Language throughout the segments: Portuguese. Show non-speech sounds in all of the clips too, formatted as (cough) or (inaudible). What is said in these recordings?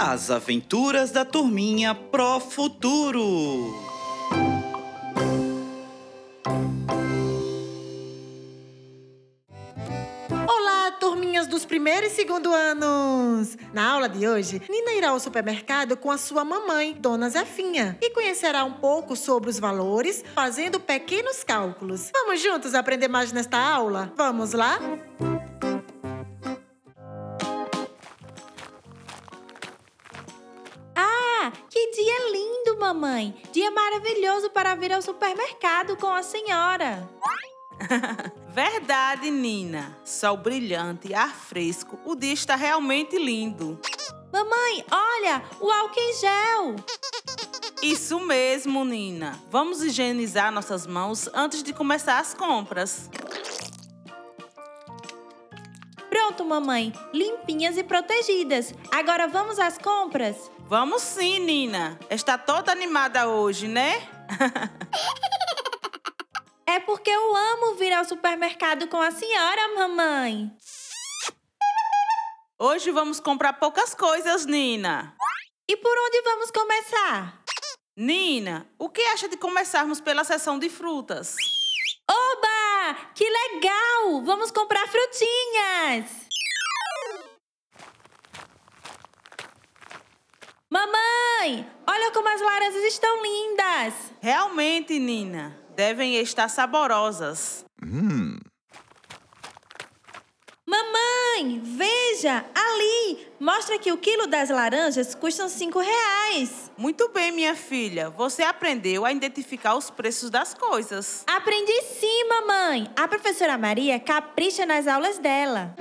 As aventuras da turminha Pro Futuro. Olá, turminhas dos primeiro e segundo anos! Na aula de hoje, Nina irá ao supermercado com a sua mamãe, Dona Zefinha, e conhecerá um pouco sobre os valores, fazendo pequenos cálculos. Vamos juntos aprender mais nesta aula? Vamos lá? Ah, mamãe! Dia maravilhoso para vir ao supermercado com a senhora. (laughs) Verdade, Nina. Sol brilhante, ar fresco. O dia está realmente lindo. Mamãe, olha, o álcool em gel. Isso mesmo, Nina. Vamos higienizar nossas mãos antes de começar as compras. Pronto, mamãe, limpinhas e protegidas. Agora vamos às compras? Vamos sim, Nina. Está toda animada hoje, né? (laughs) É porque eu amo vir ao supermercado com a senhora, mamãe. Hoje vamos comprar poucas coisas, Nina. E por onde vamos começar? Nina, o que acha de começarmos pela seção de frutas? Oba! Que legal! Vamos comprar frutinhas! Mamãe, olha como as laranjas estão lindas! Realmente, Nina, devem estar saborosas. Mamãe, veja, ali! Mostra que o quilo das laranjas custa cinco reais. Muito bem, minha filha. Você aprendeu a identificar os preços das coisas. Aprendi sim, mamãe. A professora Maria capricha nas aulas dela.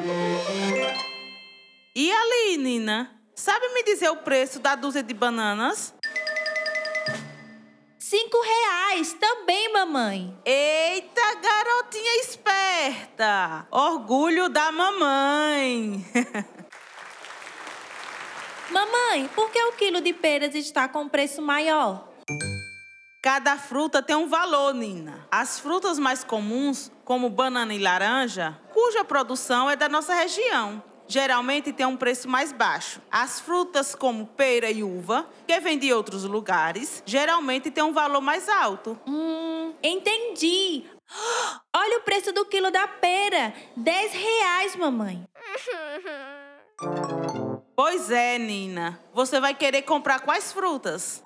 E ali, Nina? Sabe me dizer o preço da dúzia de bananas? Cinco reais também, mamãe. Eita, garotinha esperta! Orgulho da mamãe! (laughs) Mamãe, por que o quilo de peras está com preço maior? Cada fruta tem um valor, Nina. As frutas mais comuns, como banana e laranja, cuja produção é da nossa região, geralmente tem um preço mais baixo. As frutas como pera e uva, que vêm de outros lugares, geralmente tem um valor mais alto. Hum, entendi. (gasps) Olha o preço do quilo da pera. Dez reais, mamãe. Pois é, Nina. Você vai querer comprar quais frutas?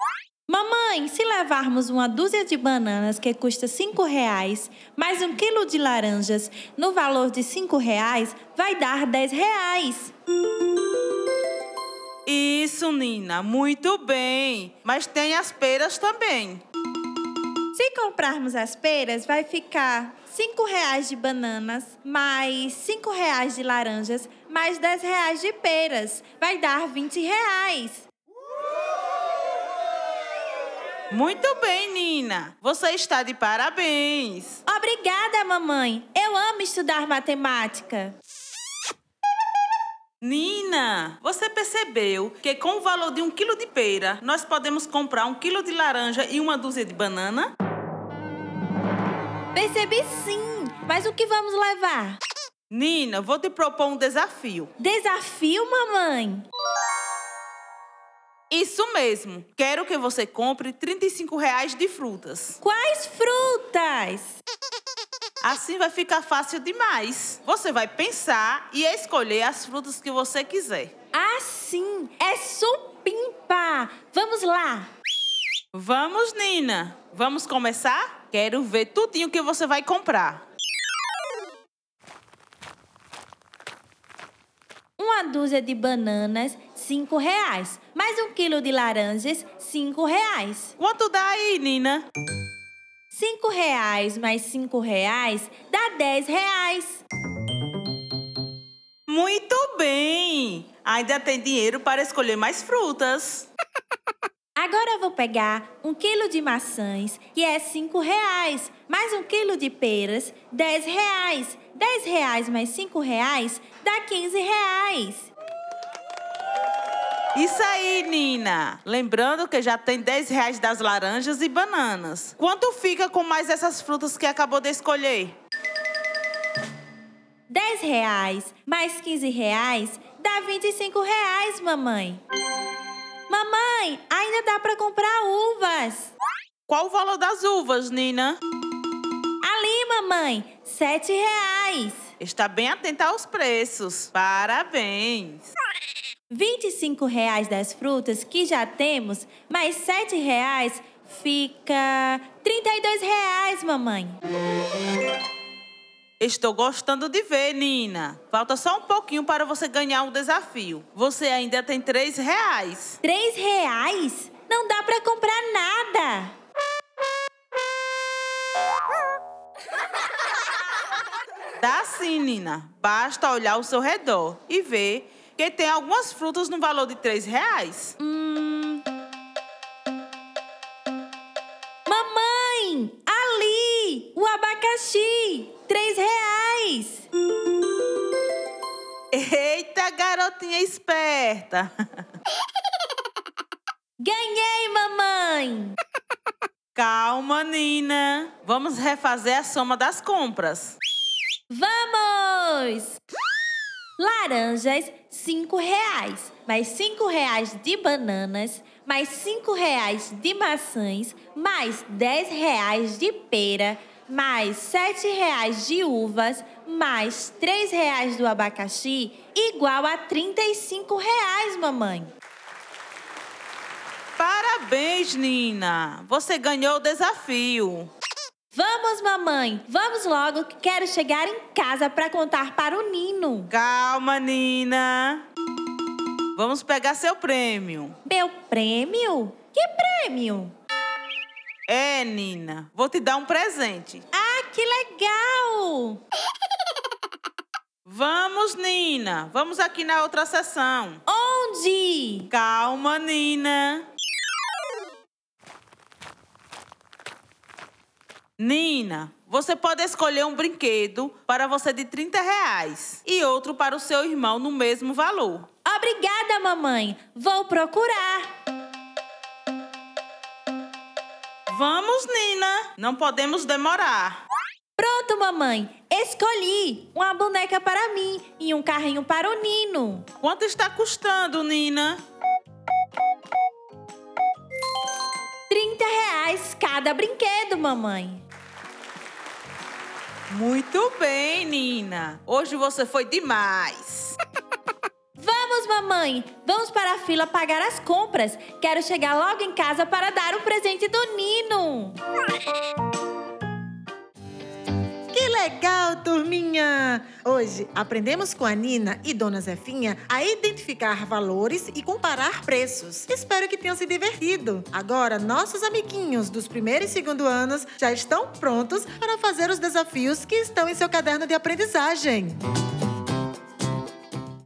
Mamãe, se levarmos uma dúzia de bananas que custa cinco reais, mais um quilo de laranjas no valor de cinco reais, vai dar dez reais. Isso, Nina. Muito bem. Mas tem as peras também. Se comprarmos as peras, vai ficar cinco reais de bananas, mais cinco reais de laranjas, mais dez reais de peras. Vai dar vinte reais. Muito bem, Nina. Você está de parabéns. Obrigada, mamãe. Eu amo estudar matemática. Nina, você percebeu que com o valor de um quilo de pera, nós podemos comprar um quilo de laranja e uma dúzia de banana? Percebi sim, mas o que vamos levar? Nina, vou te propor um desafio. Desafio, mamãe? Isso mesmo. Quero que você compre 35 reais de frutas. Quais frutas? Assim vai ficar fácil demais. Você vai pensar e escolher as frutas que você quiser. Ah, sim, é supimpa. Vamos lá. Vamos, Nina. Vamos começar? Quero ver tudinho que você vai comprar. Uma dúzia de bananas, cinco reais. Mais um quilo de laranjas, cinco reais. Quanto dá aí, Nina? Cinco reais mais cinco reais dá dez reais. Muito bem! Ainda tem dinheiro para escolher mais frutas. Agora eu vou pegar um quilo de maçãs, que é cinco reais, mais um quilo de peras, dez reais. Dez reais mais cinco reais dá quinze reais. Isso aí, Nina. Lembrando que já tem 10 reais das laranjas e bananas. Quanto fica com mais essas frutas que acabou de escolher? 10 reais mais 15 reais dá 25 reais, mamãe. Mamãe, ainda dá para comprar uvas. Qual o valor das uvas, Nina? Ali, mamãe, sete reais. Está bem atenta aos preços. Parabéns. 25 reais das frutas que já temos, mais sete reais fica 32 reais, mamãe. Estou gostando de ver, Nina. Falta só um pouquinho para você ganhar o desafio. Você ainda tem três reais. Três reais? Não dá para comprar nada. Dá sim, Nina. Basta olhar ao seu redor e ver que tem algumas frutas no valor de três reais. Hum... Mamãe, ali, o abacaxi, três reais. Eita, garotinha esperta. (laughs) Ganhei, mamãe. Calma, Nina. Vamos refazer a soma das compras. Vamos! Laranjas, cinco reais. Mais cinco reais de bananas, mais cinco reais de maçãs, mais dez reais de pera, mais sete reais de uvas, mais três reais do abacaxi, igual a trinta e cinco reais, mamãe. Parabéns, Nina! Você ganhou o desafio. Vamos, mamãe, vamos logo que quero chegar em casa para contar para o Nino. Calma, Nina. Vamos pegar seu prêmio. Meu prêmio? Que prêmio? É, Nina, vou te dar um presente. Ah, que legal! Vamos, Nina. Vamos aqui na outra sessão. Onde? Calma, Nina. Nina, você pode escolher um brinquedo para você de 30 reais e outro para o seu irmão no mesmo valor. Obrigada, mamãe. Vou procurar. Vamos, Nina. Não podemos demorar. Pronto, mamãe. Escolhi uma boneca para mim e um carrinho para o Nino. Quanto está custando, Nina? 30 reais cada brinquedo, mamãe. Muito bem, Nina. Hoje você foi demais. (laughs) Vamos, mamãe. Vamos para a fila pagar as compras. Quero chegar logo em casa para dar o presente do Nino. (laughs) Legal, turminha! Hoje aprendemos com a Nina e Dona Zefinha a identificar valores e comparar preços. Espero que tenham se divertido. Agora, nossos amiguinhos dos primeiro e segundo anos já estão prontos para fazer os desafios que estão em seu caderno de aprendizagem.